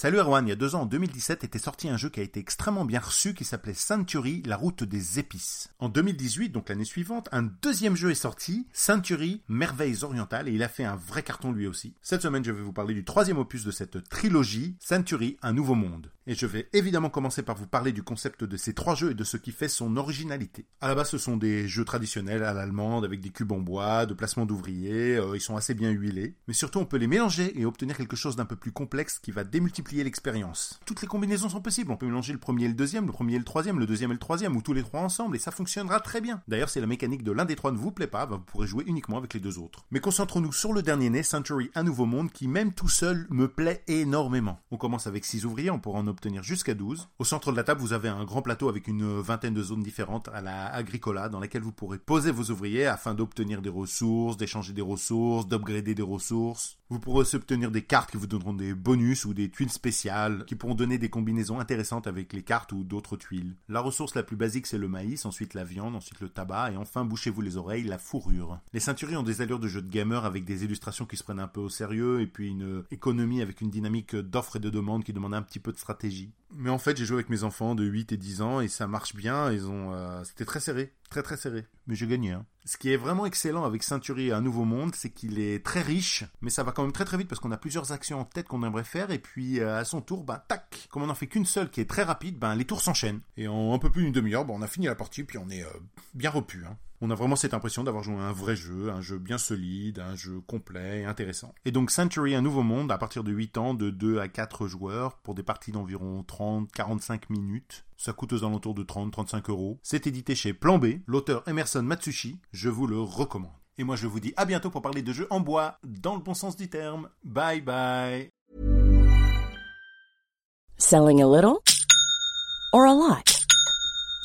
Salut Erwan, il y a deux ans, en 2017, était sorti un jeu qui a été extrêmement bien reçu qui s'appelait Century, la route des épices. En 2018, donc l'année suivante, un deuxième jeu est sorti, Century, merveilles orientales, et il a fait un vrai carton lui aussi. Cette semaine, je vais vous parler du troisième opus de cette trilogie, Century, un nouveau monde. Et je vais évidemment commencer par vous parler du concept de ces trois jeux et de ce qui fait son originalité. À la base, ce sont des jeux traditionnels à l'allemande avec des cubes en bois, de placement d'ouvriers, euh, ils sont assez bien huilés. Mais surtout, on peut les mélanger et obtenir quelque chose d'un peu plus complexe qui va démultiplier l'expérience. Toutes les combinaisons sont possibles. On peut mélanger le premier et le deuxième, le premier et le troisième, le deuxième et le troisième, ou tous les trois ensemble, et ça fonctionnera très bien. D'ailleurs, si la mécanique de l'un des trois ne vous plaît pas, bah, vous pourrez jouer uniquement avec les deux autres. Mais concentrons-nous sur le dernier né, Century, un nouveau monde, qui même tout seul me plaît énormément. On commence avec 6 ouvriers, on pourra en obtenir jusqu'à 12. Au centre de la table, vous avez un grand plateau avec une vingtaine de zones différentes à la Agricola, dans lesquelles vous pourrez poser vos ouvriers afin d'obtenir des ressources, d'échanger des ressources, d'upgrader des ressources. Vous pourrez aussi obtenir des cartes qui vous donneront des bonus ou des tuiles spéciales qui pourront donner des combinaisons intéressantes avec les cartes ou d'autres tuiles. La ressource la plus basique c'est le maïs, ensuite la viande, ensuite le tabac et enfin bouchez-vous les oreilles, la fourrure. Les ceinturiers ont des allures de jeux de gamer avec des illustrations qui se prennent un peu au sérieux et puis une économie avec une dynamique d'offres et de demandes qui demande un petit peu de stratégie. Mais en fait, j'ai joué avec mes enfants de 8 et 10 ans et ça marche bien. Ils ont, euh, c'était très serré, très très serré. Mais j'ai gagné. Hein. Ce qui est vraiment excellent avec Ceinturier Un Nouveau Monde, c'est qu'il est très riche, mais ça va quand même très très vite parce qu'on a plusieurs actions en tête qu'on aimerait faire et puis euh, à son tour, ben tac, comme on n'en fait qu'une seule qui est très rapide, ben les tours s'enchaînent. Et en un peu plus d'une demi-heure, ben, on a fini la partie puis on est euh, bien repu. Hein on a vraiment cette impression d'avoir joué un vrai jeu, un jeu bien solide, un jeu complet et intéressant. Et donc Century, un nouveau monde, à partir de 8 ans, de 2 à 4 joueurs, pour des parties d'environ 30-45 minutes. Ça coûte aux alentours de 30-35 euros. C'est édité chez Plan B, l'auteur Emerson Matsushi, je vous le recommande. Et moi je vous dis à bientôt pour parler de jeux en bois, dans le bon sens du terme. Bye bye Selling a little or a lot?